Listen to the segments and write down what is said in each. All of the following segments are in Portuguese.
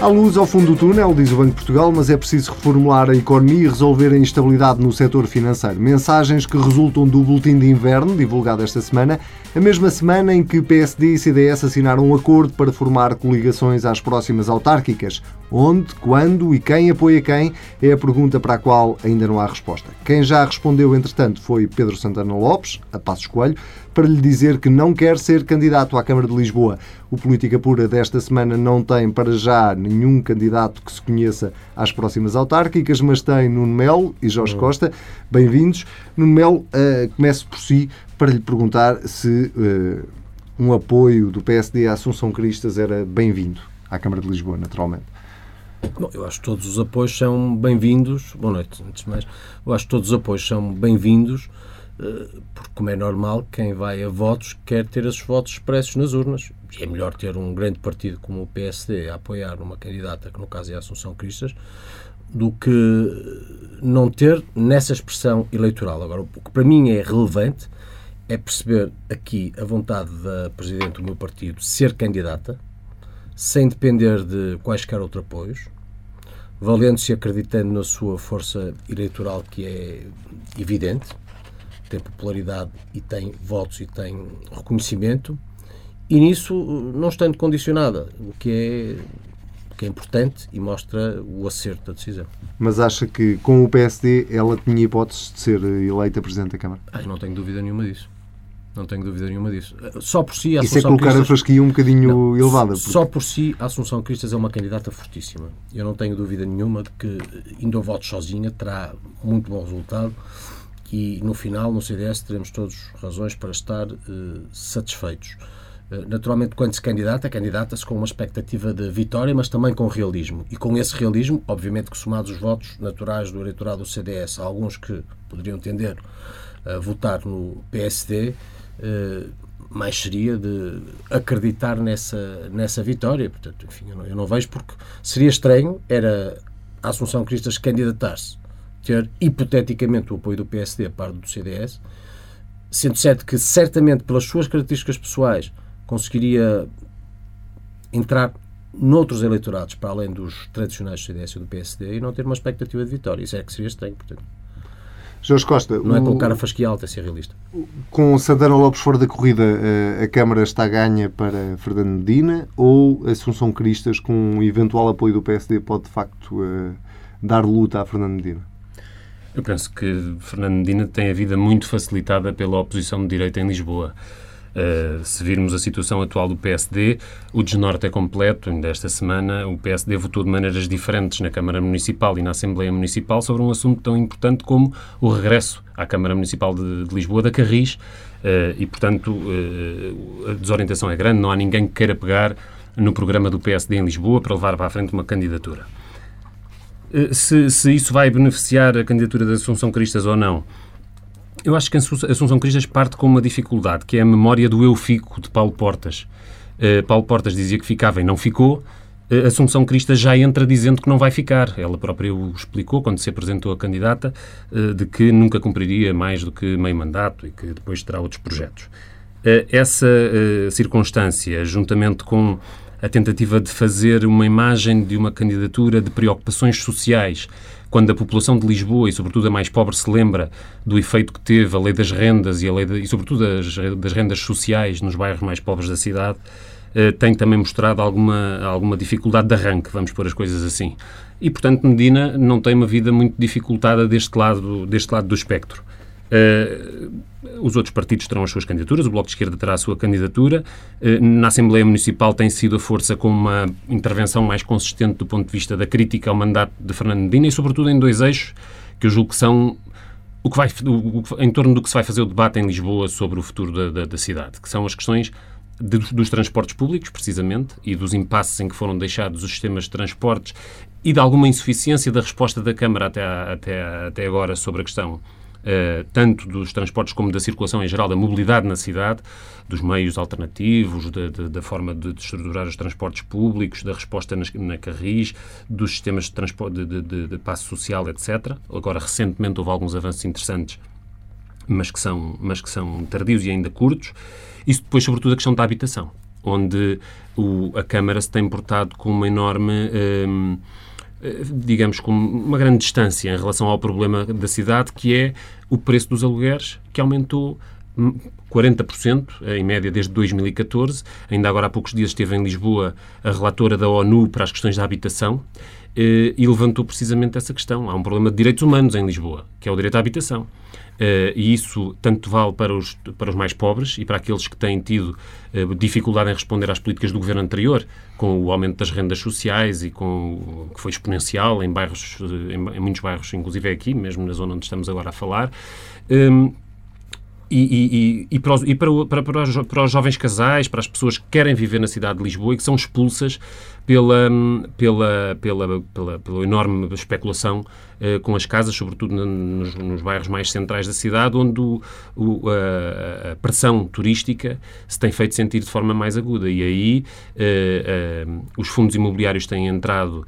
Há luz ao fundo do túnel, diz o Banco de Portugal, mas é preciso reformular a economia e resolver a instabilidade no setor financeiro. Mensagens que resultam do Boletim de Inverno, divulgado esta semana, a mesma semana em que PSD e CDS assinaram um acordo para formar coligações às próximas autárquicas. Onde, quando e quem apoia quem é a pergunta para a qual ainda não há resposta. Quem já respondeu, entretanto, foi Pedro Santana Lopes, a Passos Coelho, para lhe dizer que não quer ser candidato à Câmara de Lisboa. O Política Pura desta semana não tem, para já, nenhum candidato que se conheça às próximas autárquicas, mas tem Nuno Melo e Jorge uhum. Costa. Bem-vindos. Nuno Melo, uh, começo por si para lhe perguntar se uh, um apoio do PSD à Assunção Cristas era bem-vindo à Câmara de Lisboa, naturalmente. Bom, eu acho que todos os apoios são bem-vindos. Boa noite, antes de mais. Eu acho que todos os apoios são bem-vindos, porque, como é normal, quem vai a votos quer ter esses votos expressos nas urnas. E é melhor ter um grande partido como o PSD a apoiar uma candidata, que no caso é a Assunção Cristas, do que não ter nessa expressão eleitoral. Agora, o que para mim é relevante é perceber aqui a vontade da Presidente do meu partido ser candidata, sem depender de quaisquer outros apoios, valendo-se e acreditando na sua força eleitoral, que é evidente, tem popularidade e tem votos e tem reconhecimento, e nisso não estando condicionada, o que é, que é importante e mostra o acerto da decisão. Mas acha que com o PSD ela tinha hipóteses de ser eleita Presidente da Câmara? Ah, não tenho dúvida nenhuma disso. Não tenho dúvida nenhuma disso. Só por si a Isso é colocar Cristas, a fasquia um bocadinho não, elevada. Porque... Só por si a Assunção Cristas é uma candidata fortíssima. Eu não tenho dúvida nenhuma de que, indo a votos sozinha, terá muito bom resultado e no final, no CDS, teremos todos razões para estar uh, satisfeitos. Uh, naturalmente, quando se candidata, candidata-se com uma expectativa de vitória, mas também com realismo. E com esse realismo, obviamente que somados os votos naturais do eleitorado do CDS, alguns que poderiam tender a votar no PSD, eh, mais seria de acreditar nessa, nessa vitória. Portanto, enfim, eu não, eu não vejo porque seria estranho era a Assunção Cristas candidatar-se, ter hipoteticamente o apoio do PSD a par do CDS, sendo certo que certamente pelas suas características pessoais conseguiria entrar noutros eleitorados para além dos tradicionais do CDS e do PSD e não ter uma expectativa de vitória. Isso é que seria estranho, portanto. Jorge Costa. Não é colocar a fasquia alta, é ser realista. Com Santana Lopes fora da corrida, eh, a Câmara está ganha para Fernando Medina ou Assunção Cristas, com um eventual apoio do PSD, pode de facto eh, dar luta a Fernando Medina? Eu penso que Fernando Medina tem a vida muito facilitada pela oposição de direita em Lisboa. Uh, se virmos a situação atual do PSD, o desnorte é completo. Ainda esta semana, o PSD votou de maneiras diferentes na Câmara Municipal e na Assembleia Municipal sobre um assunto tão importante como o regresso à Câmara Municipal de, de Lisboa da Carris. Uh, e, portanto, uh, a desorientação é grande. Não há ninguém que queira pegar no programa do PSD em Lisboa para levar para a frente uma candidatura. Se, se isso vai beneficiar a candidatura da Assunção Cristas ou não, eu acho que a Assunção Cristas parte com uma dificuldade, que é a memória do eu fico de Paulo Portas. Uh, Paulo Portas dizia que ficava e não ficou. Uh, Assunção Cristas já entra dizendo que não vai ficar. Ela própria o explicou quando se apresentou a candidata, uh, de que nunca cumpriria mais do que meio mandato e que depois terá outros projetos. essa circunstância, juntamente com a tentativa de fazer uma imagem de uma candidatura de preocupações sociais quando a população de Lisboa e, sobretudo, a mais pobre se lembra do efeito que teve a lei das rendas e, a lei de, e sobretudo, as, das rendas sociais nos bairros mais pobres da cidade, eh, tem também mostrado alguma, alguma dificuldade de arranque, vamos pôr as coisas assim. E, portanto, Medina não tem uma vida muito dificultada deste lado, deste lado do espectro. Uh, os outros partidos terão as suas candidaturas, o Bloco de Esquerda terá a sua candidatura. Uh, na Assembleia Municipal tem sido a força com uma intervenção mais consistente do ponto de vista da crítica ao mandato de Fernando Medina e, sobretudo, em dois eixos que eu julgo que são o que vai, o, em torno do que se vai fazer o debate em Lisboa sobre o futuro da, da, da cidade, que são as questões de, dos transportes públicos, precisamente, e dos impasses em que foram deixados os sistemas de transportes e de alguma insuficiência da resposta da Câmara até, até, até agora sobre a questão Uh, tanto dos transportes como da circulação em geral, da mobilidade na cidade, dos meios alternativos, da forma de, estruturar os transportes públicos, da resposta nas, na Carris, dos sistemas de, transporte, de, passo social, etc. Agora, recentemente, houve alguns avanços interessantes, mas que são, mas que são tardios e ainda curtos. Isso depois, sobretudo, a questão da habitação. onde o, a Câmara se tem portado com uma enorme. Um, eh, digamos, com uma grande distância em relação ao problema da cidade, que é o preço dos alugueres, que aumentou 40% em média desde 2014. Ainda agora há poucos dias esteve em Lisboa a relatora da ONU para as questões da habitação eh, e levantou precisamente essa questão. Há um problema de direitos humanos em Lisboa, que é o direito à habitação. Uh, e isso tanto vale para os, para os mais pobres e para aqueles que têm tido uh, dificuldade em responder às políticas do governo anterior, com o aumento das rendas sociais e com que foi exponencial em bairros, em, em muitos bairros, inclusive aqui, mesmo na zona onde estamos agora a falar. Um, e, e, e, para, os, e para, para, para, os, para, os, jovens casais, para as pessoas que querem viver na cidade de Lisboa e que são expulsas pela, pela, pela, pela, pela enorme especulação com as casas, sobretudo nos, nos, bairros mais centrais da cidade, onde o, o, a, a, pressão turística se tem feito sentir de forma mais aguda. E aí uh, uh, os fundos imobiliários têm entrado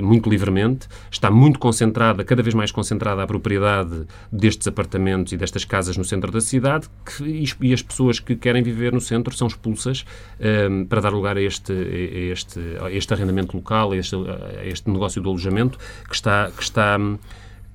muito livremente, está muito concentrada, cada vez mais concentrada a propriedade destes apartamentos e destas casas no centro da cidade, que, e as pessoas que querem viver no centro são expulsas para dar lugar a este, a este este, este arrendamento local, a este, a este negócio do alojamento que está, que está,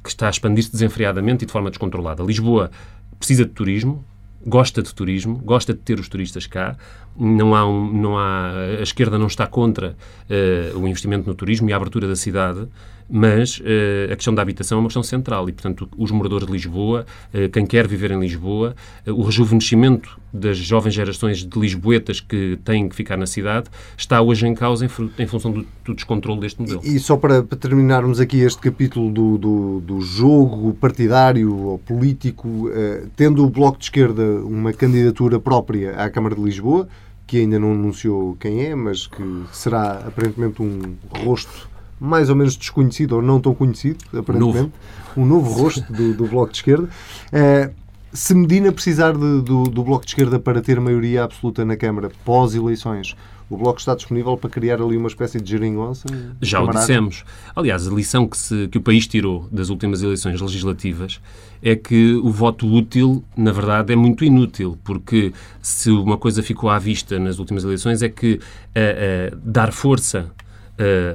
que está a expandir-se desenfreadamente e de forma descontrolada. Lisboa precisa de turismo, gosta de turismo, gosta de ter os turistas cá. Não há, um, não há a esquerda não está contra uh, o investimento no turismo e a abertura da cidade, mas uh, a questão da habitação é uma questão central e, portanto, os moradores de Lisboa, uh, quem quer viver em Lisboa, o rejuvenescimento das jovens gerações de lisboetas que têm que ficar na cidade está hoje em causa em, em função do, do, descontrole deste modelo. E, e só para, para, terminarmos aqui este capítulo do, do, do jogo partidário ou político, tendo o Bloco de Esquerda uma candidatura própria à Câmara de Lisboa, que ainda não anunciou quem é, mas que será aparentemente um rosto mais ou menos desconhecido ou não tão conhecido, aparentemente, novo. um novo rosto do, do Bloco de Esquerda. Uh, se Medina precisar de, do, do Bloco de Esquerda para ter maioria absoluta na Câmara pós-eleições, o Bloco está disponível para criar ali uma espécie de geringonça? Já camarada? o dissemos. Aliás, a lição que, se, que o país tirou das últimas eleições legislativas é que o voto útil, na verdade, é muito inútil, porque se uma coisa ficou à vista nas últimas eleições é que uh, uh, dar força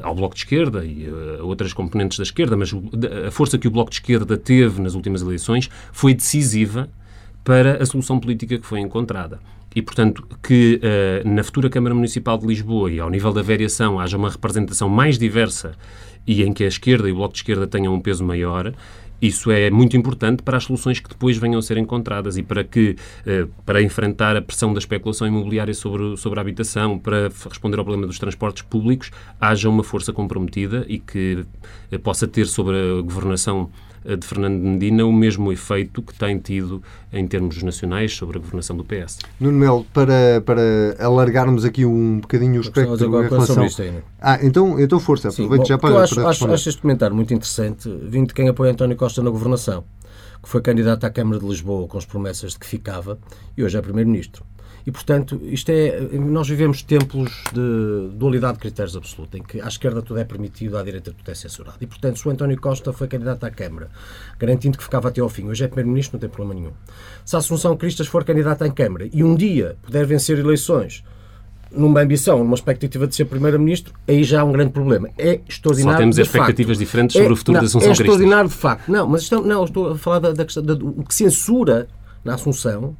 ao Bloco de Esquerda e a uh, outras componentes da esquerda, mas a força que o Bloco de Esquerda teve nas últimas eleições foi decisiva para a solução política que foi encontrada. E, portanto, que uh, na futura Câmara Municipal de Lisboa e ao nível da variação haja uma representação mais diversa e em que a esquerda e o Bloco de Esquerda tenham um peso maior, isso é muito importante para as soluções que depois venham a ser encontradas e para que, uh, para enfrentar a pressão da especulação imobiliária sobre, sobre a habitação, para responder ao problema dos transportes públicos, haja uma força comprometida e que uh, possa ter sobre a governação de Fernando Medina o mesmo efeito que tem tido em termos nacionais sobre a governação do PS. Nuno Melo, para, para alargarmos aqui um bocadinho o espectro em relação... Ah, então, então força, aproveito já para, eu acho, para acho, acho este comentário muito interessante, vindo de quem apoia António Costa na governação, que foi candidato à Câmara de Lisboa com as promessas de que ficava e hoje é Primeiro-Ministro. E, portanto, isto é, nós vivemos tempos de dualidade de critérios absoluta, em que à esquerda tudo é permitido, à direita tudo é censurado. E, portanto, se o António Costa foi candidato à Câmara, garantindo que ficava até ao fim, hoje é Primeiro-Ministro, não tem problema nenhum. Se a Assunção Cristas for candidata à Câmara e um dia puder vencer eleições numa ambição, numa expectativa de ser Primeiro-Ministro, aí já há um grande problema. É extraordinário. Só temos expectativas facto. diferentes sobre é, o futuro não, da Assunção É extraordinário de facto. Não, mas isto, não, estou a falar da, da questão. o que censura na Assunção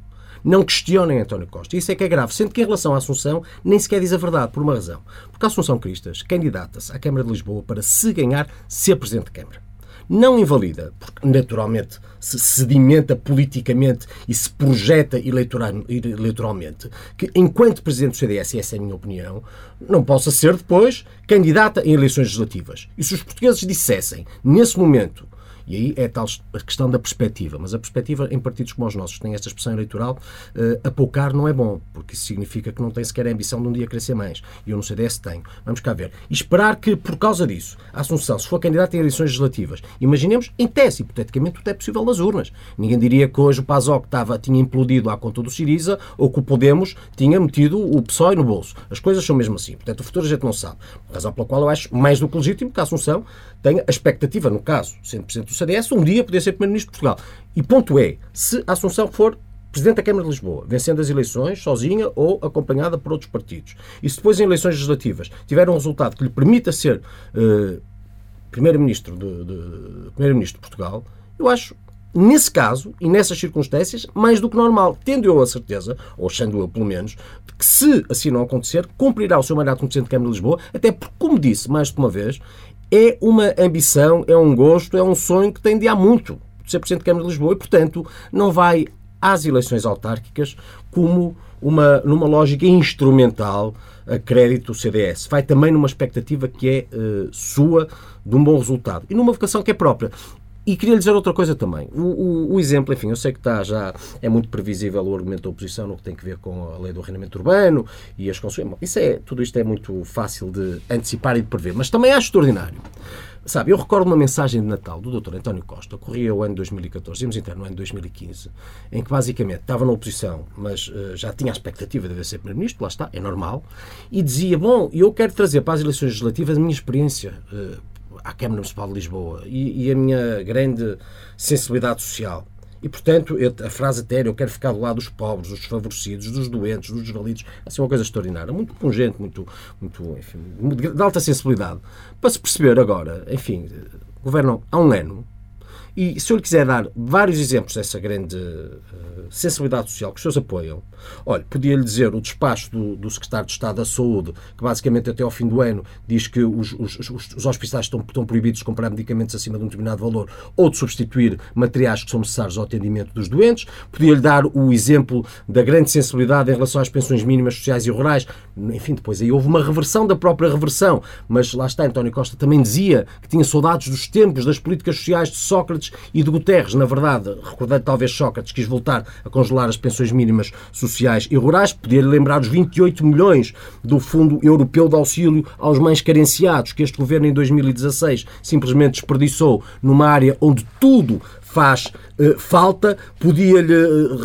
não questionem António Costa. Isso é que é grave, sendo que em relação à Assunção nem sequer diz a verdade, por uma razão. Porque a Assunção Cristas candidata-se à Câmara de Lisboa para, se ganhar, ser Presidente de Câmara. Não invalida, porque naturalmente se sedimenta politicamente e se projeta eleitoralmente, que enquanto Presidente do CDS, e essa é a minha opinião, não possa ser depois candidata em eleições legislativas. E se os portugueses dissessem, nesse momento, e aí é tal a questão da perspectiva. Mas a perspectiva em partidos como os nossos, que têm esta expressão eleitoral, uh, não é bom, porque isso significa que não tem sequer a ambição de um dia crescer mais. E eu no CDS tenho. Vamos cá ver. E esperar que, por causa disso, a Assunção, se for candidata em eleições legislativas, imaginemos, em tese, hipoteticamente, tudo é possível nas urnas. Ninguém diria que hoje o PASOK estava, tinha implodido à conta do Siriza ou que o Podemos tinha metido o PSOE no bolso. As coisas são mesmo assim. Portanto, o futuro a gente não sabe. Razão pela qual eu acho mais do que legítimo que a Assunção tenha a expectativa, no caso, 100% do CDS, um dia poder ser Primeiro-Ministro de Portugal. E ponto é, se a Assunção for Presidente da Câmara de Lisboa, vencendo as eleições sozinha ou acompanhada por outros partidos, e se depois em eleições legislativas tiver um resultado que lhe permita ser uh, Primeiro-Ministro de, de, Primeiro de Portugal, eu acho nesse caso e nessas circunstâncias, mais do que normal. Tendo eu a certeza, ou achando eu pelo menos, de que se assim não acontecer, cumprirá o seu mandato como Presidente da Câmara de Lisboa, até porque, como disse mais de uma vez, é uma ambição, é um gosto, é um sonho que tem de há muito de ser Presidente da Câmara de Lisboa e, portanto, não vai às eleições autárquicas como uma, numa lógica instrumental a crédito do CDS. Vai também numa expectativa que é uh, sua de um bom resultado e numa vocação que é própria. E queria lhe dizer outra coisa também. O, o, o, exemplo, enfim, eu sei que está já é muito previsível o argumento da oposição no que tem a ver com a lei do arrendamento urbano e as consequências. Isso é, tudo isto é muito fácil de antecipar e de prever, mas também acho extraordinário. Sabe, eu recordo uma mensagem de Natal do Dr. António Costa, corria o ano 2014, íamos entrar no ano 2015, em que basicamente estava na oposição, mas uh, já tinha a expectativa de haver ser Primeiro-Ministro, lá está, é normal, e dizia: Bom, eu quero trazer para as eleições legislativas a minha experiência uh, à Câmara Municipal de Lisboa e, e a minha grande sensibilidade social. E, portanto, eu, a frase até eu quero ficar do lado dos pobres, dos desfavorecidos, dos doentes, dos desvalidos, assim, uma coisa extraordinária, muito pungente, muito, muito enfim, de alta sensibilidade. Para se perceber agora, enfim, governam há um ano, e se eu lhe quiser dar vários exemplos dessa grande uh, sensibilidade social que os seus apoiam, olha, podia-lhe dizer o despacho do, do, Secretário de Estado da Saúde, que basicamente até ao fim do ano diz que os, os, os, os hospitais estão, estão proibidos de comprar medicamentos acima de um determinado valor ou de substituir materiais que são necessários ao atendimento dos doentes. Podia-lhe dar o exemplo da grande sensibilidade em relação às pensões mínimas sociais e rurais. Enfim, depois aí houve uma reversão da própria reversão, mas lá está, António Costa também dizia que tinha saudades dos tempos das políticas sociais de Sócrates Sócrates. E de Guterres, na verdade, recordando talvez Sócrates quis voltar a congelar as pensões mínimas sociais e rurais, podia lembrar os 28 milhões do Fundo Europeu de Auxílio aos mais carenciados, que este governo em 2016 simplesmente desperdiçou numa área onde tudo faz uh, falta, podia-lhe,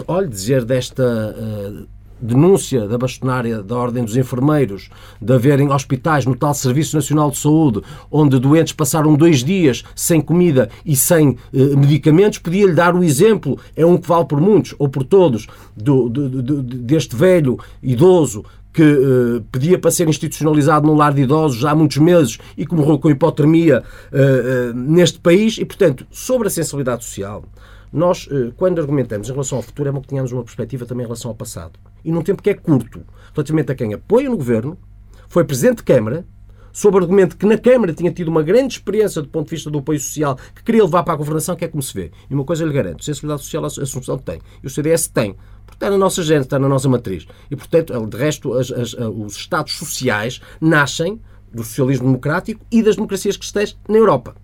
olha, dizer desta uh, denúncia da bastonária da Ordem dos Enfermeiros de haverem hospitais no tal Serviço Nacional de Saúde onde doentes passaram dois dias sem comida e sem eh, medicamentos, podia-lhe dar o exemplo, é um que vale por muitos ou por todos, do, do, do, deste velho idoso que uh, pedia para ser institucionalizado num lar de idosos há muitos meses e que morreu com hipotermia uh, uh, neste país. E, portanto, sobre a sensibilidade social, nós, quando argumentamos em relação ao futuro, é bom que tenhamos uma perspectiva também em relação ao passado e num tempo que é curto, relativamente a quem apoia no governo, foi presidente de Câmara, sob argumento que na Câmara tinha tido uma grande experiência do ponto de vista do apoio social que queria levar para a governação, que é como se vê. E uma coisa lhe garanto: sensibilidade social a Assunção tem. E o CDS tem. Porque está na nossa gente, está na nossa matriz. E, portanto, de resto, as, as, os Estados sociais nascem do socialismo democrático e das democracias cristãs na Europa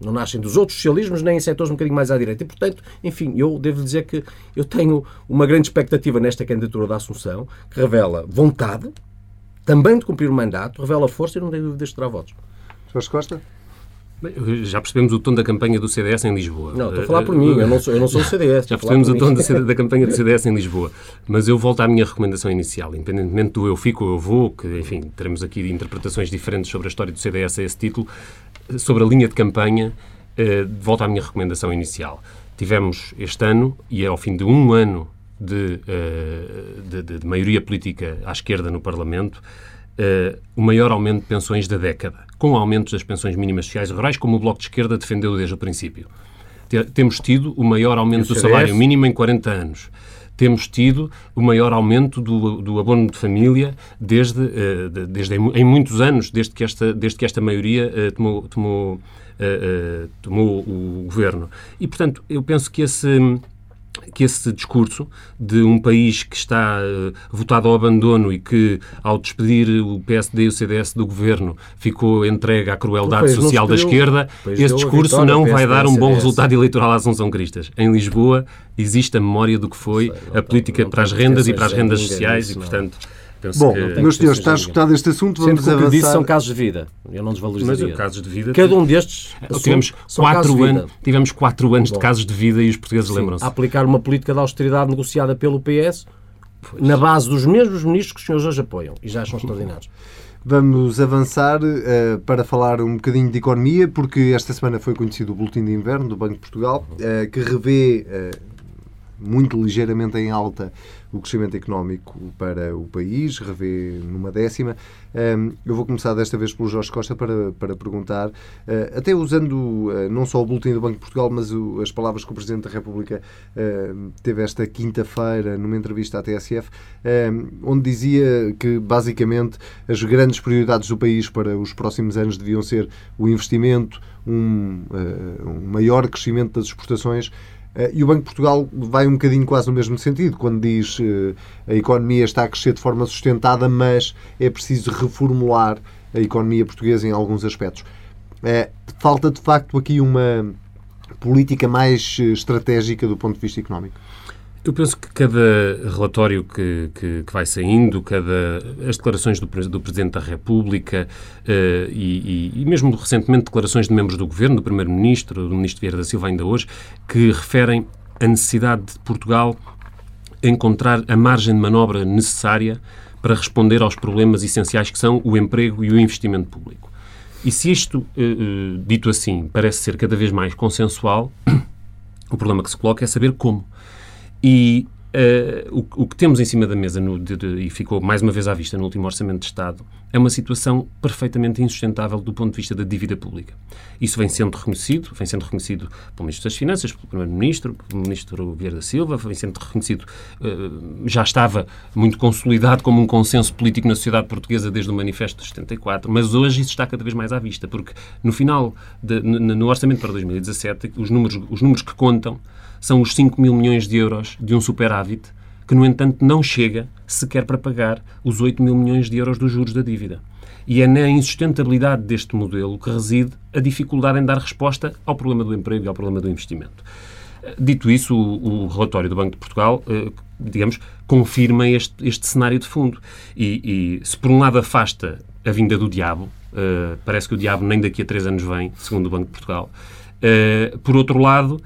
não nascem dos outros socialismos nem em setores um bocadinho mais à direita. E, portanto, enfim, eu devo dizer que eu tenho uma grande expectativa nesta candidatura da Assunção, que revela vontade, também de cumprir o mandato, revela força e não tenho dúvidas de terá votos. Jorge Costa? Já percebemos o tom da campanha do CDS em Lisboa. Não, estou a falar por mim, eu não sou, eu não sou o CDS. Já percebemos o tom da, da campanha do CDS em Lisboa. Mas eu volto à minha recomendação inicial. Independentemente do eu fico ou eu vou, que, enfim, teremos aqui interpretações diferentes sobre a história do CDS a esse título, sobre a linha de campanha, eh, volto à minha recomendação inicial. Tivemos este ano, e é ao fim de um ano de, eh, de, de, de maioria política à esquerda no Parlamento, uh, o maior aumento de pensões da década, com aumentos das pensões mínimas sociais rurais, como o Bloco de Esquerda defendeu desde o princípio. Temos tido o maior aumento do salário mínimo em 40 anos. Temos tido o maior aumento do, do abono de família desde, de, desde em, muitos anos, desde que esta, desde que esta maioria uh, tomou, tomou, tomou o governo. E, portanto, eu penso que esse que esse discurso de um país que está uh, votado ao abandono e que, ao despedir o PSD e o CDS do governo, ficou entregue à crueldade social da esquerda, esse discurso não vai dar um bom resultado eleitoral à Assunção Cristas. Em Lisboa existe a memória do que foi a política para as rendas e para as rendas sociais e, portanto... Penso Bom, que... meus senhores, está escutado este assunto, vamos Sendo avançar. que disse são casos de vida. Eu não desvalorizaria. Mas casos de vida... Cada um destes tivemos quatro, anos, tivemos quatro anos Bom, de casos de vida e os portugueses lembram-se. aplicar uma política de austeridade negociada pelo PS pois. na base dos mesmos ministros que os senhores hoje apoiam e já acham extraordinários. Vamos avançar uh, para falar um bocadinho de economia, porque esta semana foi conhecido o Boletim de Inverno do Banco de Portugal, uh, que revê uh, muito ligeiramente em alta o crescimento económico para o país, revê numa décima. Eu vou começar desta vez pelo Jorge Costa para, para perguntar, eh, até usando eh, não só o boletim do Banco de Portugal, mas as palavras que o Presidente da República teve esta quinta-feira numa entrevista à TSF, onde dizia que basicamente as grandes prioridades do país para os próximos anos deviam ser o investimento, um, uh, um maior crescimento das exportações. Uh, e o Banco de Portugal vai um bocadinho quase no mesmo sentido, quando diz uh, a economia está a crescer de forma sustentada, mas é preciso reformular a economia portuguesa em alguns aspectos. falta de facto aqui uma política mais estratégica do ponto de vista económico. Eu penso que cada relatório que, que, que vai saindo, cada, as declarações do, do Presidente da República uh, e, e, e, mesmo recentemente declarações de membros do Governo, do Primeiro-Ministro, do Ministro Vieira da Silva ainda hoje, que referem a necessidade de Portugal encontrar a margem de manobra necessária para responder aos problemas essenciais que são o emprego e o investimento público. E se isto, uh, uh, dito assim, parece ser cada vez mais consensual, o problema que se coloca é saber como. E uh, o, o, que temos em cima da mesa, no, de, de, e ficou mais uma vez à vista no último Orçamento de Estado, é uma situação perfeitamente insustentável do ponto de vista da dívida pública. Isso vem sendo reconhecido, vem sendo reconhecido pelo Ministro das Finanças, pelo Primeiro-Ministro, pelo Ministro Vieira da Silva, vem sendo reconhecido, uh, já estava muito consolidado como um consenso político na sociedade portuguesa desde o Manifesto de 74, mas hoje isso está cada vez mais à vista, porque no final, de, no Orçamento para 2017, os números, os números que contam são os 5 mil milhões de euros de um superávit que, no entanto, não chega sequer para pagar os 8 mil milhões de euros dos juros da dívida. E é na insustentabilidade deste modelo que reside a dificuldade em dar resposta ao problema do emprego e ao problema do investimento. Dito isso, o, o relatório do Banco de Portugal, eh, digamos, confirma este, este cenário de fundo. E, e, se por um lado afasta a vinda do diabo, eh, parece que o diabo nem daqui a três anos vem, segundo o Banco de Portugal, eh, por outro lado,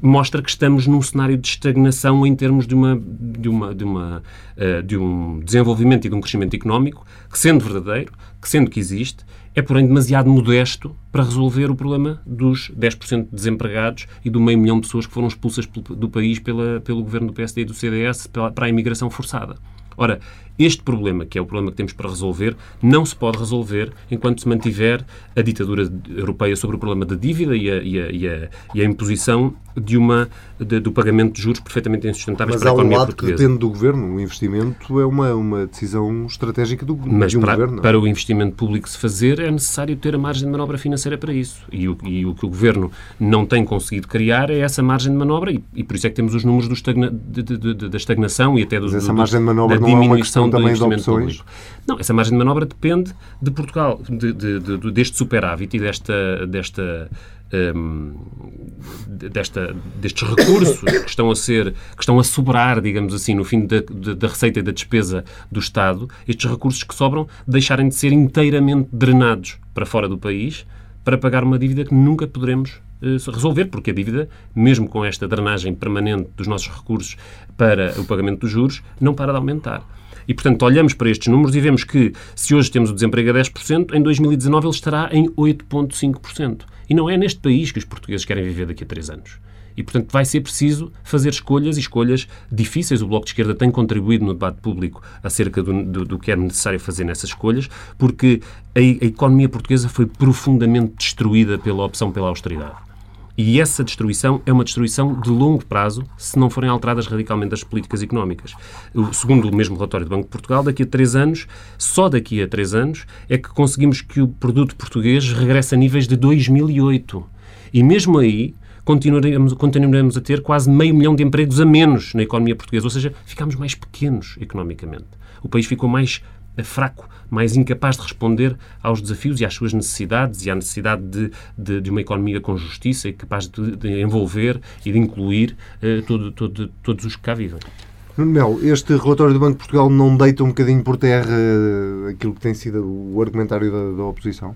mostra que estamos num cenário de estagnação em termos de, uma, de, uma, de, uma, uh, de um desenvolvimento e de um crescimento económico que, sendo verdadeiro, que sendo que existe, é porém demasiado modesto para resolver o problema dos 10% de desempregados e do meio milhão de pessoas que foram expulsas do país pela, pelo governo do PSD e do CDS para a imigração forçada. Ora, este problema, que é o problema que temos para resolver, não se pode resolver enquanto se mantiver a ditadura europeia sobre o problema da dívida e a, e a, e a, e a imposição de uma, de, do pagamento de juros perfeitamente insustentáveis Mas para a economia portuguesa. Mas há um lado que depende do governo. O investimento é uma, uma decisão estratégica do, Mas de um para, governo. para o investimento público se fazer é necessário ter a margem de manobra financeira para isso. E o, e o que o governo não tem conseguido criar é essa margem de manobra e, por isso é que temos os números estagna, de, de, da estagnação e até dos, Mas essa margem de manobra da diminuição uma também de opções? Público. Não, essa margem de manobra depende de Portugal, de, de, de, deste superávit e desta, desta, um, desta, destes recursos que estão a ser, que estão a sobrar, digamos assim, no fim da, da receita e da despesa do Estado, estes recursos que sobram deixarem de ser inteiramente drenados para fora do país para pagar uma dívida que nunca poderemos uh, resolver, porque a dívida, mesmo com esta drenagem permanente dos nossos recursos para o pagamento dos juros, não para de aumentar. E, portanto, olhamos para estes números e vemos que, se hoje temos o desemprego a 10%, em 2019 ele estará em 8,5%. E não é neste país que os portugueses querem viver daqui a três anos. E, portanto, vai ser preciso fazer escolhas e escolhas difíceis. O Bloco de Esquerda tem contribuído no debate público acerca do, do, do que é necessário fazer nessas escolhas, porque a, a economia portuguesa foi profundamente destruída pela opção pela austeridade. E essa destruição é uma destruição de longo prazo se não forem alteradas radicalmente as políticas económicas. Segundo o mesmo relatório do Banco de Portugal, daqui a três anos, só daqui a três anos, é que conseguimos que o produto português regresse a níveis de 2008. E mesmo aí, continuaremos, continuaremos a ter quase meio milhão de empregos a menos na economia portuguesa, ou seja, ficamos mais pequenos economicamente. O país ficou mais fraco, mais incapaz de responder aos desafios e às suas necessidades e à necessidade de, de, de uma economia com justiça e capaz de, de envolver e de incluir eh, todo, todo, todos os que cá vivem. Nuno Melo, este relatório do Banco de Portugal não deita um bocadinho por terra eh, aquilo que tem sido o argumentário da, da oposição?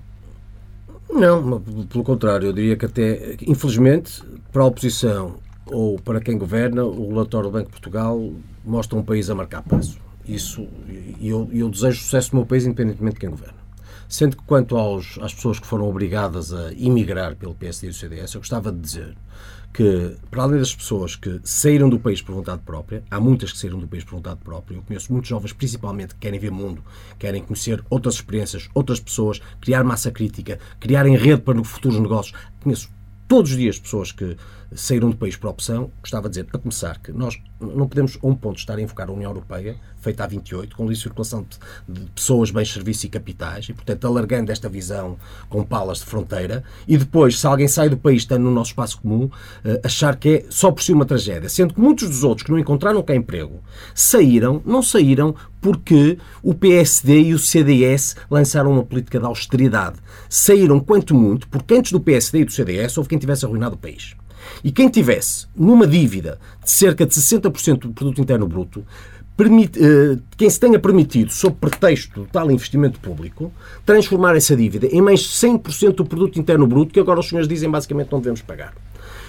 Não, pelo contrário, eu diria que até, infelizmente, para a oposição ou para quem governa, o relatório do Banco de Portugal mostra um país a marcar passo. Isso, e eu, eu desejo sucesso no meu país, independentemente de quem governa. Sendo que quanto aos, às pessoas que foram obrigadas a emigrar pelo PSD e o CDS, eu gostava de dizer que, para além das pessoas que saíram do país por vontade própria, há muitas que saíram do país por vontade própria. Eu conheço muitos jovens, principalmente, que querem ver mundo, querem conhecer outras experiências, outras pessoas, criar massa crítica, criarem rede para futuros negócios. Conheço todos os dias pessoas que saíram do país por opção, gostava de dizer, a começar, que nós não podemos, a um ponto, estar a invocar a União Europeia, feita há 28, com livre circulação de, pessoas, bens, serviços e capitais, e, portanto, alargando esta visão com palas de fronteira, e depois, se alguém sai do país estando no nosso espaço comum, uh, achar que é só por si uma tragédia. Sendo que muitos dos outros que não encontraram cá emprego saíram, não saíram porque o PSD e o CDS lançaram uma política de austeridade. Saíram, quanto muito, porque antes do PSD e do CDS houve quem tivesse arruinado o país. E quem tivesse numa dívida de cerca de 60% do produto interno bruto, uh, quem se tenha permitido, sob pretexto do tal investimento público, transformar essa dívida em mais 100% do produto interno bruto, que agora os senhores dizem basicamente não devemos pagar.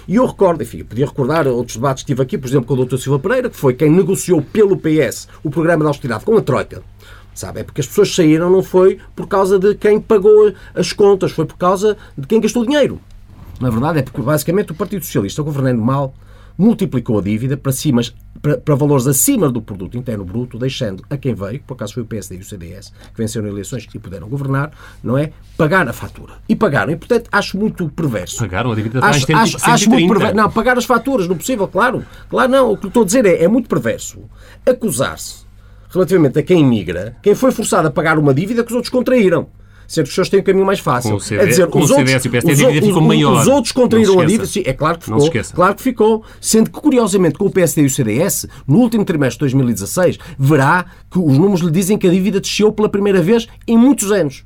E eu recordo, enfim, eu podia recordar outros debates que tive aqui, por exemplo, com o Dr. Silva Pereira, que foi quem negociou pelo PS o programa de austeridade com a Troika. Sabe? É porque as pessoas saíram, não foi por causa de quem pagou as contas, foi por causa de quem gastou dinheiro. Na verdade, é porque basicamente o Partido Socialista, governando mal, multiplicou a dívida para, cima, para, para, valores acima do produto interno bruto, deixando a quem veio, que por acaso foi o PSD e o CDS, que venceram eleições e puderam governar, não é? Pagar a fatura. E pagaram. E, portanto, acho muito perverso. Pagaram a dívida acho, acho, acho muito perverso. Não, pagar as faturas, não possível, claro. Claro, não. O que estou a dizer é, é muito perverso acusar-se relativamente a quem imigra, quem foi forçado a pagar uma dívida que os outros contraíram sendo que os senhores têm um caminho mais fácil. O CD, é dizer, os o CDS outros, e o PSD, a dívida ficou maior. Os outros contraíram a dívida, sim, é claro que ficou. Claro que ficou. Sendo que, curiosamente, com o PSD e o CDS, no último trimestre de 2016, verá que os números lhe dizem que a dívida desceu pela primeira vez em muitos anos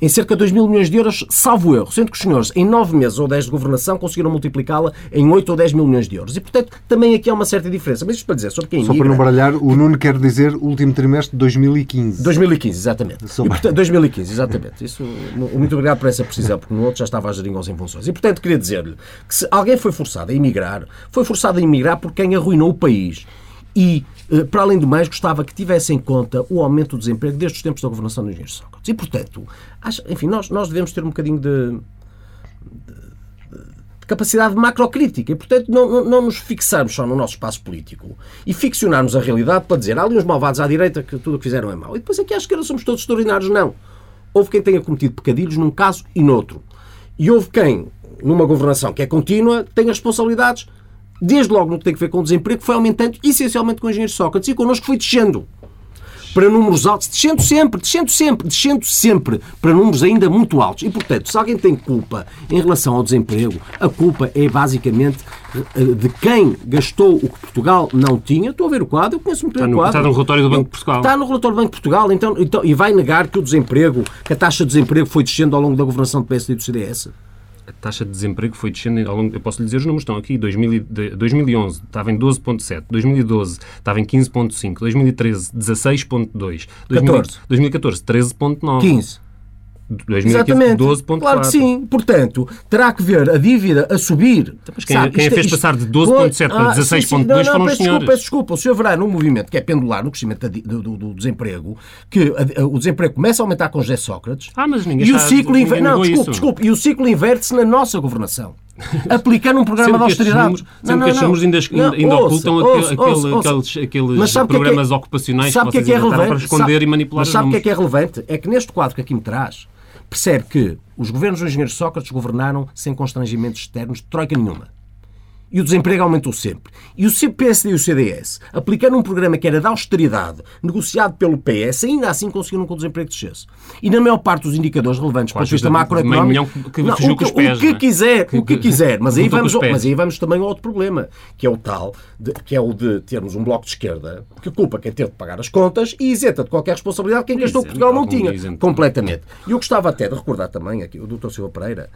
em cerca de 2 mil milhões de euros, salvo erro, sendo que os senhores, em 9 meses ou 10 de governação, conseguiram multiplicá-la em 8 ou 10 mil milhões de euros. E, portanto, também aqui há uma certa diferença. Mas isto para dizer, sobre quem Só para não baralhar, o Nuno quer dizer último trimestre de 2015. 2015, exatamente. E, portanto, 2015, exatamente. Isso, muito obrigado por essa precisão, porque no outro já estava a geringonça em funções. E, portanto, queria dizer-lhe que se alguém foi forçado a emigrar, foi forçado a emigrar por quem arruinou o país. E, eh, para além do mais, gostava que tivesse em conta o aumento do desemprego desde os tempos da governação do engenheiro Sócrates. E, portanto, acho, enfim, nós, nós devemos ter um bocadinho de, de, de capacidade macrocrítica e, portanto, não, não, não, nos fixarmos só no nosso espaço político e ficcionarmos a realidade para dizer há ali uns malvados à direita que tudo o que fizeram é mau. E depois aqui à esquerda somos todos extraordinários. Não. Houve quem tenha cometido pecadilhos num caso e noutro. E houve quem, numa governação que é contínua, tenha responsabilidades desde logo no que tem a ver com o desemprego, foi aumentando essencialmente com o engenheiro Sócrates e connosco foi descendo para números altos, descendo sempre, descendo sempre, descendo sempre para números ainda muito altos. E, portanto, se alguém tem culpa em relação ao desemprego, a culpa é basicamente eh, de quem gastou o que Portugal não tinha. Estou a ver o quadro, eu conheço muito bem o quadro. Está no relatório do Banco de Portugal. Está no relatório do Banco de Portugal, então, então, e vai negar que o desemprego, que a taxa de desemprego foi descendo ao longo da governação do PSD e do CDS? A taxa de desemprego foi descendo ao longo. Eu posso lhe dizer os números, estão aqui. 2011 estava em 12,7. 2012 estava em 15,5. 2013, 16,2. 2014, 13,9. 15. 2015, Exatamente. 12.4. Claro que sim. Portanto, terá que ver a dívida a subir. Então, mas quem, Sabe, quem a fez isto, passar de 12.7 para 16.2 ah, foram os senhores. Desculpa, peço desculpa. O senhor verá num movimento que é pendular no crescimento do, do, do desemprego, que a, a, o desemprego começa a aumentar com José Sócrates. Ah, mas ninguém e o ciclo inverte. Não, desculpe, desculpe. E o ciclo inverte-se na nossa governação. Aplicando um programa de austeridade. Não, não, que estes números ainda, não, ainda ouça, ocultam ouça, aquele, ouça, aqueles, aqueles programas que é, ocupacionais sabe que, que, é que é relevante? para esconder sabe, e manipular Mas sabe o que é que é relevante? É que neste quadro que aqui me traz, percebe que os governos do engenheiro Sócrates governaram sem constrangimentos externos troika nenhuma e o desemprego aumentou sempre. E o PSD e o CDS, aplicando um programa que era de austeridade, negociado pelo PS, ainda assim conseguiram que o desemprego descesse. E na maior parte dos indicadores relevantes para o vista macroeconómico... Que não, o, que, os pés, o que quiser, que, o que quiser. Mas aí, vamos, mas aí vamos também a outro problema, que é o tal, de, que é o de termos um bloco de esquerda que culpa quem teve de pagar as contas e isenta de qualquer responsabilidade quem gastou que Portugal não tinha. Completamente. E eu gostava até de recordar também aqui o Dr. Silva Pereira,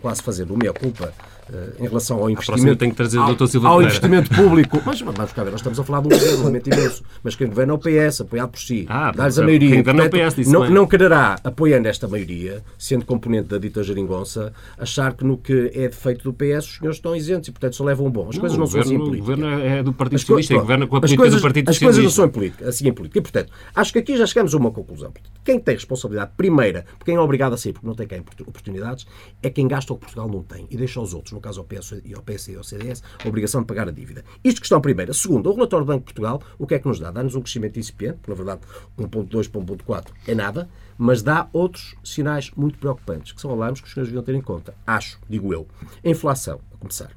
quase fazendo o meia culpa uh, em relação ao investimento tem que trazer o Dr. Silva Ao investimento público. Mas vamos cá ver, nós estamos a falar de um governo imenso. Mas quem governa é o PS, apoiado por si. Ah, Dá-lhes a maioria. Quem governa é o PS, disse não, não quererá, apoiando esta maioria, sendo componente da dita geringonça, achar que no que é defeito do PS os senhores estão isentos e, portanto, só levam um bom. As coisas não, são assim em O política. governo é do Partido As Socialista e governa com a as política coisas, do Partido As Socialista. coisas não são em política, assim em política. E, portanto, acho que aqui já chegamos a uma conclusão. Quem tem responsabilidade primeira, por quem é obrigado a sair porque não tem quem oportunidades, é quem gasta o que Portugal não tem e deixa aos outros, no caso ao PS e ao PS e ao CDS, a obrigação de pagar a dívida. Isto questão primeira. Segunda, o relatório do Banco de Portugal, o que é que nos dá? Dá-nos um crescimento incipiente, na verdade, 1.2 para 1.4 é nada, mas dá outros sinais muito preocupantes, que são alarmes que os senhores deviam ter em conta. Acho, digo eu, a inflação, a começar.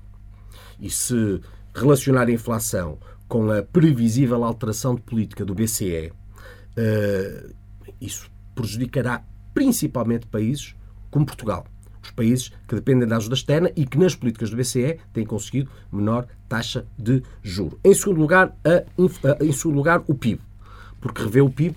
E se relacionar a inflação com a previsível alteração de política do BCE, eh, isso prejudicará principalmente países como Portugal. Os países que dependem da ajuda externa e que nas políticas do BCE têm conseguido menor taxa de juro. Em segundo lugar, a em segundo lugar o PIB, porque revê o PIB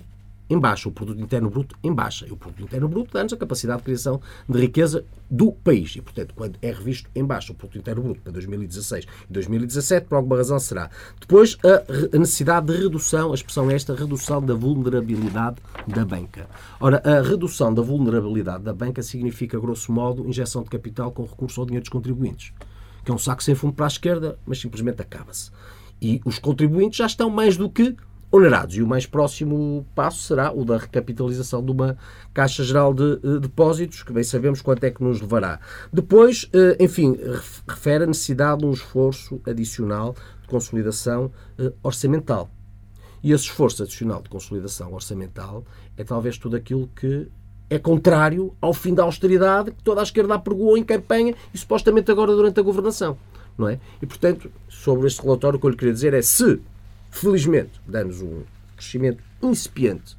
em baixa, o produto interno bruto em baixa. E o produto interno bruto dá-nos a capacidade de criação de riqueza do país. E, portanto, quando é revisto em baixa o produto interno bruto para 2016 e 2017, por alguma razão será. Depois, a, necessidade de redução, a expressão é esta, redução da vulnerabilidade da banca. Ora, a redução da vulnerabilidade da banca significa, grosso modo, injeção de capital com recurso ao dinheiro dos contribuintes. Que é um saco sem fundo para a esquerda, mas simplesmente acaba-se. E os contribuintes já estão mais do que onerados. E o mais próximo passo será o da recapitalização de uma Caixa Geral de eh, Depósitos, que bem sabemos quanto é que nos levará. Depois, eh, enfim, ref- refere a necessidade de um esforço adicional de consolidação eh, orçamental. E esse esforço adicional de consolidação orçamental é talvez tudo aquilo que é contrário ao fim da austeridade que toda a esquerda apregoou em campanha e supostamente agora durante a governação. Não é? E, portanto, sobre este relatório, o que eu lhe queria dizer é se, felizmente, dá-nos um crescimento incipiente,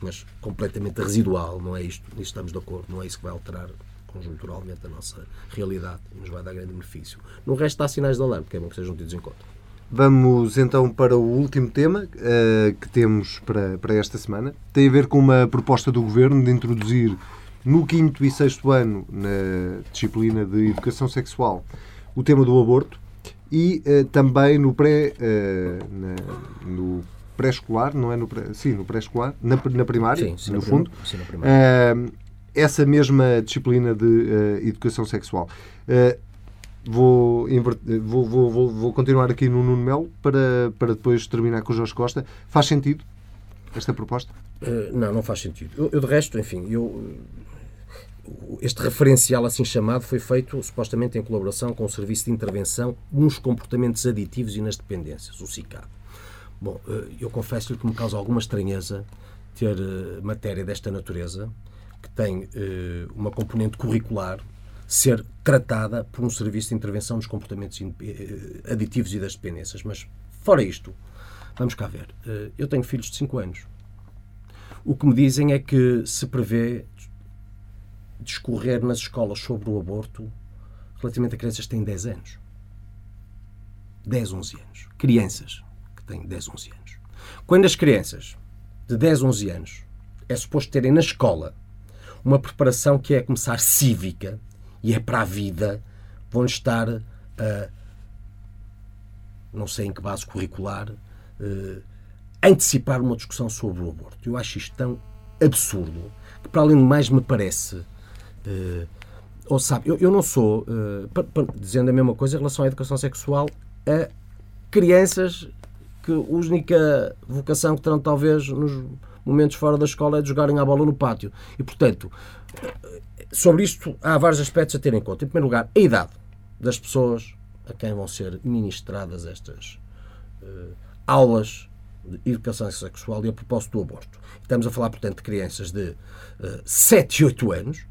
mas completamente residual, não é isto, nisto estamos de acordo, não é isso que vai alterar conjunturalmente a nossa realidade e nos vai dar grande benefício. No resto há sinais de alarme, que é bom que sejam tidos em conta. Vamos então para o último tema eh, que temos para, para esta semana. Tem a ver com uma proposta do Governo de introduzir no quinto e sexto ano, na disciplina de Educação Sexual, o tema do aborto e eh, também no pré, eh, na- no pré-escolar, não é no pré, sim, no pré-escolar, na, na primária, Sim, sim, no prim- fundo, sim, na primária. eh, essa mesma disciplina de eh, Educação Sexual. Eh, Vou, vou, vou, vou, continuar aqui no Nuno Melo para, para depois terminar com o Jorge Costa. Faz sentido esta proposta? Uh, não, não faz sentido. Eu, eu, de resto, enfim, eu, uh, este referencial assim chamado foi feito supostamente em colaboração com o Serviço de Intervenção nos Comportamentos Aditivos e nas Dependências, o SICAD. Bom, uh, eu confesso-lhe que me causa alguma estranheza ter uh, matéria desta natureza, que tem uh, uma componente curricular, ser tratada por um serviço de intervenção nos comportamentos eh, aditivos e das dependências. Mas, fora isto, vamos cá ver. Eu tenho filhos de 5 anos. O que me dizem é que se prevê discorrer nas escolas sobre o aborto relativamente a crianças que têm 10 anos. 10, 11 anos. Crianças que têm 10, 11 anos. Quando as crianças de 10, 11 anos é suposto terem na escola uma preparação que é começar cívica e é para a vida, vão estar a, não sei em que base curricular, eh, antecipar uma discussão sobre o aborto. Eu acho isto tão absurdo que, para além do mais, me parece. Eh, ou sabe, eu, eu não sou, pa- dizendo a mesma coisa em relação à educação sexual, a crianças que a única vocação que terão, talvez, nos momentos fora da escola é de jogarem a bola no pátio. E, portanto, sobre isto há vários aspectos a ter em conta. Em primeiro lugar, a idade das pessoas a quem vão ser ministradas estas eh, aulas de educação sexual e a propósito do aborto. Estamos a falar, portanto, de crianças de uh, 7 e 8 anos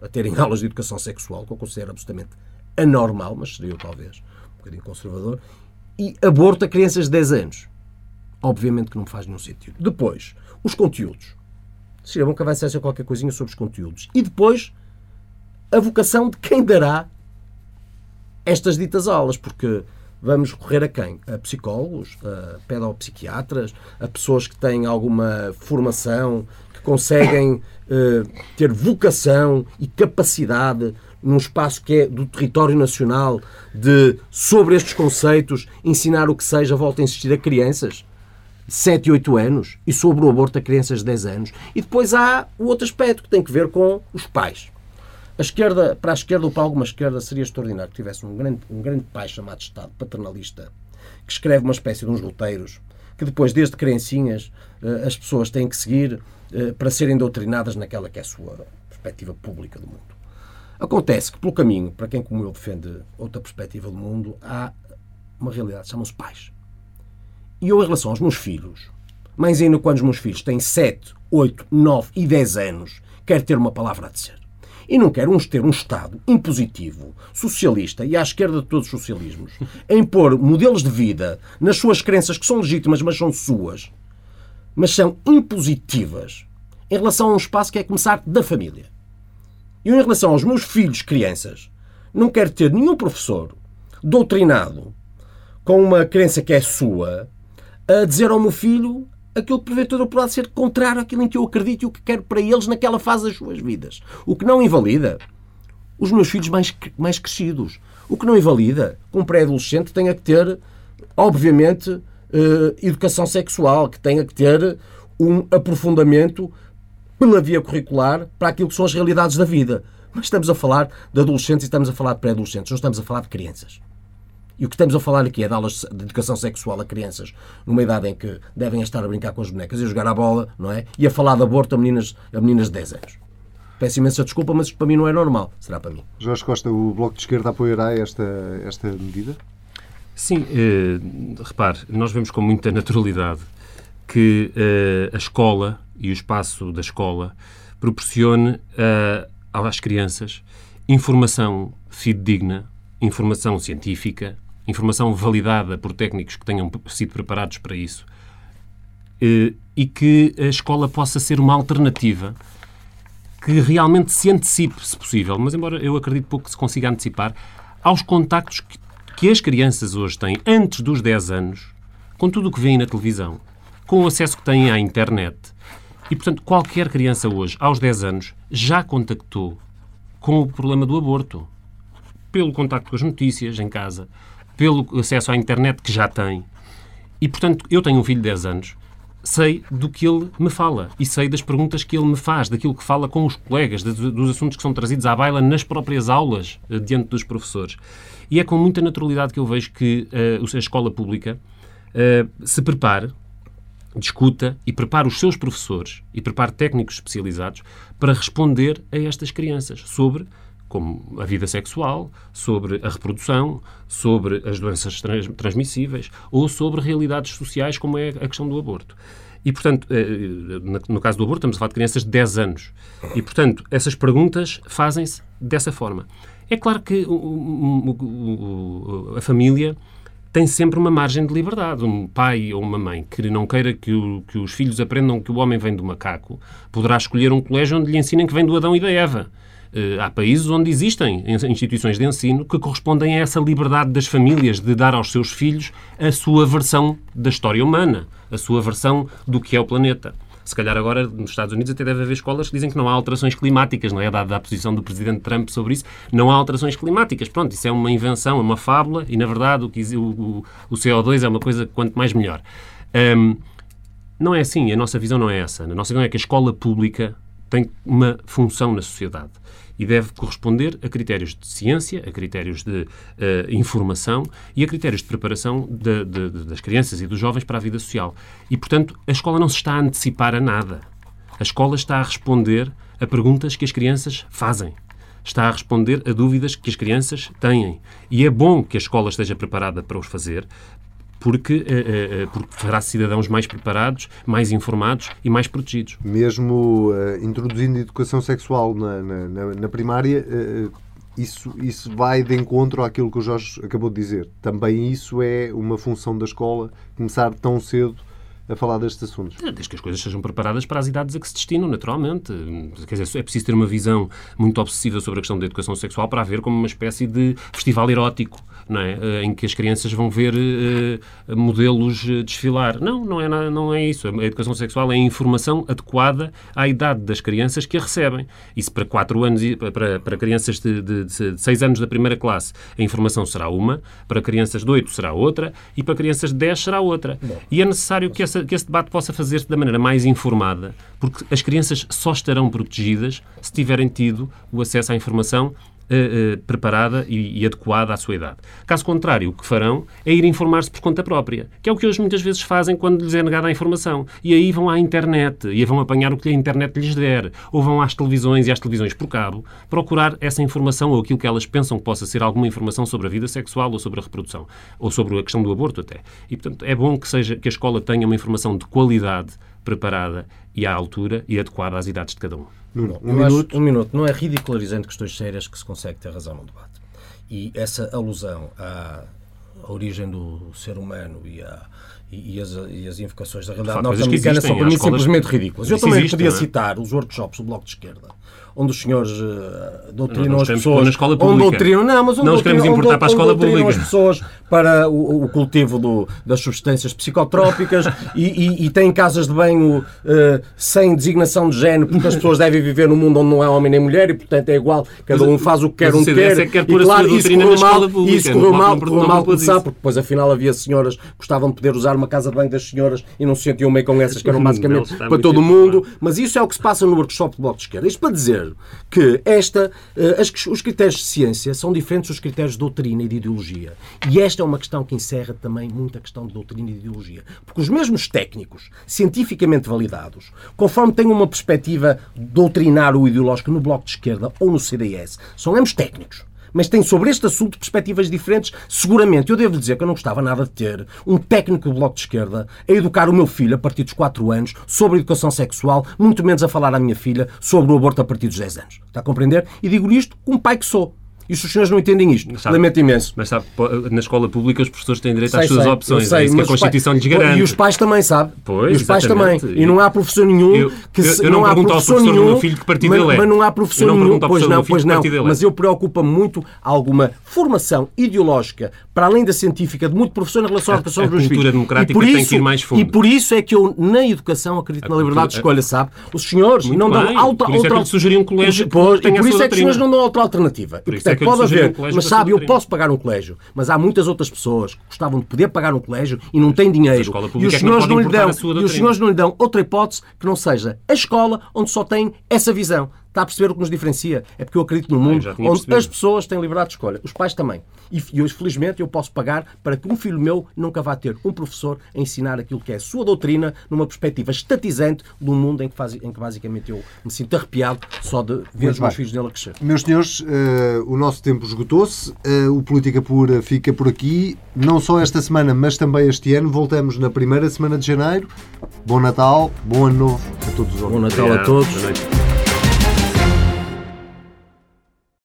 a terem aulas de educação sexual, que eu considero absolutamente anormal, mas seria eu, talvez um bocadinho conservador, e aborto a crianças de 10 anos. Obviamente que não faz nenhum sentido. Depois, os conteúdos. Seria bom que avançasse qualquer coisinha sobre os conteúdos. E depois, a vocação de quem dará estas ditas aulas, porque vamos recorrer a quem? A psicólogos, a pedopsiquiatras, a pessoas que têm alguma formação, conseguem eh, ter vocação e capacidade num espaço que é do território nacional, de, sobre estes conceitos, ensinar o que seja, volta a insistir a crianças? 7 e 8 anos e sobre o aborto a crianças de 10 anos. E depois há o outro aspecto que tem que ver com os pais. A esquerda, para a esquerda ou para alguma esquerda, seria extraordinário que tivesse um grande, um grande pai chamado Estado, paternalista, que escreve uma espécie de uns roteiros que depois, desde criancinhas, eh, as pessoas têm que seguir para serem doutrinadas naquela que é a sua perspectiva pública do mundo. Acontece que, pelo caminho, para quem como eu defende outra perspectiva do mundo, há uma realidade, chamam-se pais. E eu, em relação aos meus filhos, mais ainda quando os meus filhos têm 7, 8, 9 e 10 anos, quero ter uma palavra a dizer. E não quero uns ter um Estado impositivo, socialista e à esquerda de todos os socialismos, a impor modelos de vida nas suas crenças que são legítimas, mas são suas, mas são impositivas em relação a um espaço que é começar da família. E em relação aos meus filhos, crianças, não quero ter nenhum professor doutrinado com uma crença que é sua a dizer ao meu filho aquilo que porventura pode ser contrário àquilo em que eu acredito e o que quero para eles naquela fase das suas vidas. O que não invalida os meus filhos mais, mais crescidos. O que não invalida que um pré-adolescente tenha que ter, obviamente, educação sexual, que tenha que ter um aprofundamento pela via curricular para aquilo que são as realidades da vida. Mas estamos a falar de adolescentes e estamos a falar de pré-adolescentes, não estamos a falar de crianças. E o que estamos a falar aqui é de aulas de educação sexual a crianças numa idade em que devem estar a brincar com as bonecas e a jogar a bola, não é? E a falar de aborto a meninas, a meninas de 10 anos. Peço imensa desculpa, mas isto para mim não é normal. Será para mim. Jorge Costa, o Bloco de Esquerda apoiará esta, esta medida? Sim, eh, repare, nós vemos com muita naturalidade que eh, a escola e o espaço da escola proporcione eh, às crianças informação fidedigna, informação científica, informação validada por técnicos que tenham sido preparados para isso eh, e que a escola possa ser uma alternativa que realmente se antecipe, se possível, mas embora eu acredito pouco que se consiga antecipar, aos contactos que, que as crianças hoje têm antes dos 10 anos, com tudo o que vêem na televisão, com o acesso que têm à internet. E, portanto, qualquer criança hoje, aos 10 anos, já contactou com o problema do aborto. Pelo contacto com as notícias em casa, pelo acesso à internet que já tem. E, portanto, eu tenho um filho de 10 anos, sei do que ele me fala e sei das perguntas que ele me faz, daquilo que fala com os colegas, dos assuntos que são trazidos à baila nas próprias aulas, eh, diante dos professores. E é com muita naturalidade que eu vejo que uh, a escola pública uh, se prepare, discuta e prepare os seus professores e prepare técnicos especializados para responder a estas crianças sobre como a vida sexual, sobre a reprodução, sobre as doenças trans transmissíveis ou sobre realidades sociais como é a questão do aborto. E, portanto, eh, no caso do aborto, estamos a falar de crianças de 10 anos. E, portanto, essas perguntas fazem-se dessa forma. É claro que a família tem sempre uma margem de liberdade. Um pai ou uma mãe que não queira que, o, que os filhos aprendam que o homem vem do macaco poderá escolher um colégio onde lhe ensinem que vem do Adão e da Eva. Eh, há países onde existem instituições de ensino que correspondem a essa liberdade das famílias de dar aos seus filhos a sua versão da história humana, a sua versão do que é o planeta. Se calhar agora nos Estados Unidos até deve haver escolas que dizem que não há alterações climáticas, não é? Dada a posição do Presidente Trump sobre isso, não há alterações climáticas. Pronto, isso é uma invenção, é uma fábula e, na verdade, o, o, o CO2 é uma coisa quanto mais melhor. Um, não é assim, a nossa visão não é essa. A nossa visão é que a escola pública tem uma função na sociedade e deve corresponder a critérios de ciência, a critérios de uh, informação e a critérios de preparação de, de, de, das crianças e dos jovens para a vida social. E, portanto, a escola não se está a antecipar a nada. A escola está a responder a perguntas que as crianças fazem. Está a responder a dúvidas que as crianças têm. E é bom que a escola esteja preparada para os fazer, porque, uh, uh, porque fará cidadãos mais preparados, mais informados e mais protegidos. Mesmo introduzindo educação sexual na, na, na primária, isso, isso vai de encontro àquilo que o Jorge acabou de dizer. Também isso é uma função da escola, começar tão cedo a falar destes assuntos. Desde que as coisas sejam preparadas para as idades a que se destinam, naturalmente. Quer dizer, é preciso ter uma visão muito obsessiva sobre a questão da educação sexual para haver como uma espécie de festival erótico não é? em que as crianças vão ver uh, modelos desfilar. Não, não é, não é isso. A educação sexual é a informação adequada à idade das crianças que a recebem. Isso para 4 anos, para, para crianças de, de, de 6 anos da primeira classe, a informação será uma, para crianças de 8 será outra e para crianças de 10 será outra. Bom, e é necessário que, essa, que esse debate possa fazer-se da maneira mais informada, porque as crianças só estarão protegidas se tiverem tido o acesso à informação Uh, preparada e, e, adequada à sua idade. Caso contrário, o que farão é ir informar-se por conta própria, que é o que hoje muitas vezes fazem quando lhes é negada a informação. E aí vão à internet, e vão apanhar o que a internet lhes der, ou vão às televisões e às televisões por cabo, procurar essa informação ou aquilo que elas pensam que possa ser alguma informação sobre a vida sexual ou sobre a reprodução, ou sobre a questão do aborto até. E, portanto, é bom que, seja, que a escola tenha uma informação de qualidade, preparada e à altura e adequada às idades de cada um. Nuno, um, minuto. Acho, um minuto. Não é ridicularizando questões sérias que se consegue ter razão no debate. E essa alusão à, à origem do ser humano e, à, e, e, as, e as invocações da realidade norte-americana são para mim simplesmente ridículas. Eu também existe, podia é? citar os workshops do Bloco de Esquerda onde os senhores uh, doutrinam não, não as pessoas. Na escola pública. Onde doutrinam, não, mas onde não queremos importar para a escola pública. as pessoas para o, o cultivo do, das substâncias psicotrópicas e, e, e têm casas de banho uh, sem designação de género, porque as pessoas devem viver num mundo onde não é homem nem mulher e, portanto, é igual, cada um faz o que quer, um quer. É que quer e, claro, isso correu mal, pública, isso correu mal, correu mal começar, porque depois, afinal, havia senhoras que gostavam de poder usar uma casa de banho das senhoras e não se sentiam bem com essas, que eram basicamente para todo o mundo. Mas isso é o que se passa no workshop do Bloco de Esquerda. Isto para dizer que esta, uh, as, os critérios de ciência são diferentes dos critérios de doutrina e de ideologia. E esta é uma questão que encerra também muita questão de doutrina e de ideologia. Porque os mesmos técnicos, cientificamente validados, conforme têm uma perspectiva doutrinária ou ideológica no Bloco de Esquerda ou no CDS, são ambos técnicos mas têm sobre este assunto perspectivas diferentes. Seguramente, eu devo dizer que eu não gostava nada de ter um técnico do Bloco de Esquerda a educar o meu filho a partir dos 4 anos sobre educação sexual, muito menos a falar à minha filha sobre o aborto a partir dos 10 anos. Está a compreender? E digo isto como pai que sou. E os senhores não entendem isto. Sabe, Lamento imenso. Mas sabe, na escola pública os professores têm direito sei, às suas sei, opções. Sei, é isso que a Constituição lhes garante. E os pais também, sabe? Pois, e os pais também. E não há professor nenhum eu, que se, eu, eu não, não há professor, nenhum, do meu filho que partido mas, ele é. Mas não há professor não nenhum. Pois não, pois não. Mas eu preocupa muito alguma formação ideológica, para além da científica, de muito professor em relação à educação dos filhos. A cultura democrática tem que ir mais fundo. E por isso é que eu, na educação, acredito na liberdade de escolha, sabe? Os senhores não dão alta... Por isso é que sugeri um colégio Por isso é que os senhores não dão outra alternativa. E, portanto, pode haver... Mas sabe, eu posso pagar um colégio, mas há muitas outras pessoas que gostavam de poder pagar um colégio e não têm dinheiro. E os é senhores não, lhe dão, e os senhores não lhe dão outra hipótese que não seja a escola onde só tem essa visão. Está a perceber o que nos diferencia? É porque eu acredito num mundo onde percebido. as pessoas têm liberdade de escolha. Os pais também. E, e hoje, felizmente, eu posso pagar para que um filho meu nunca vá ter um professor a ensinar aquilo que é a sua doutrina numa perspectiva estatizante de um mundo em que, faz, em que basicamente eu me sinto arrepiado só de ver os meus filhos nele a crescer. Meus senhores, uh, o nosso tempo esgotou-se. Uh, o Política Pura fica por aqui. Não só esta semana, mas também este ano. Voltamos na primeira semana de janeiro. Bom Natal, bom ano novo a todos os Bom Natal a todos.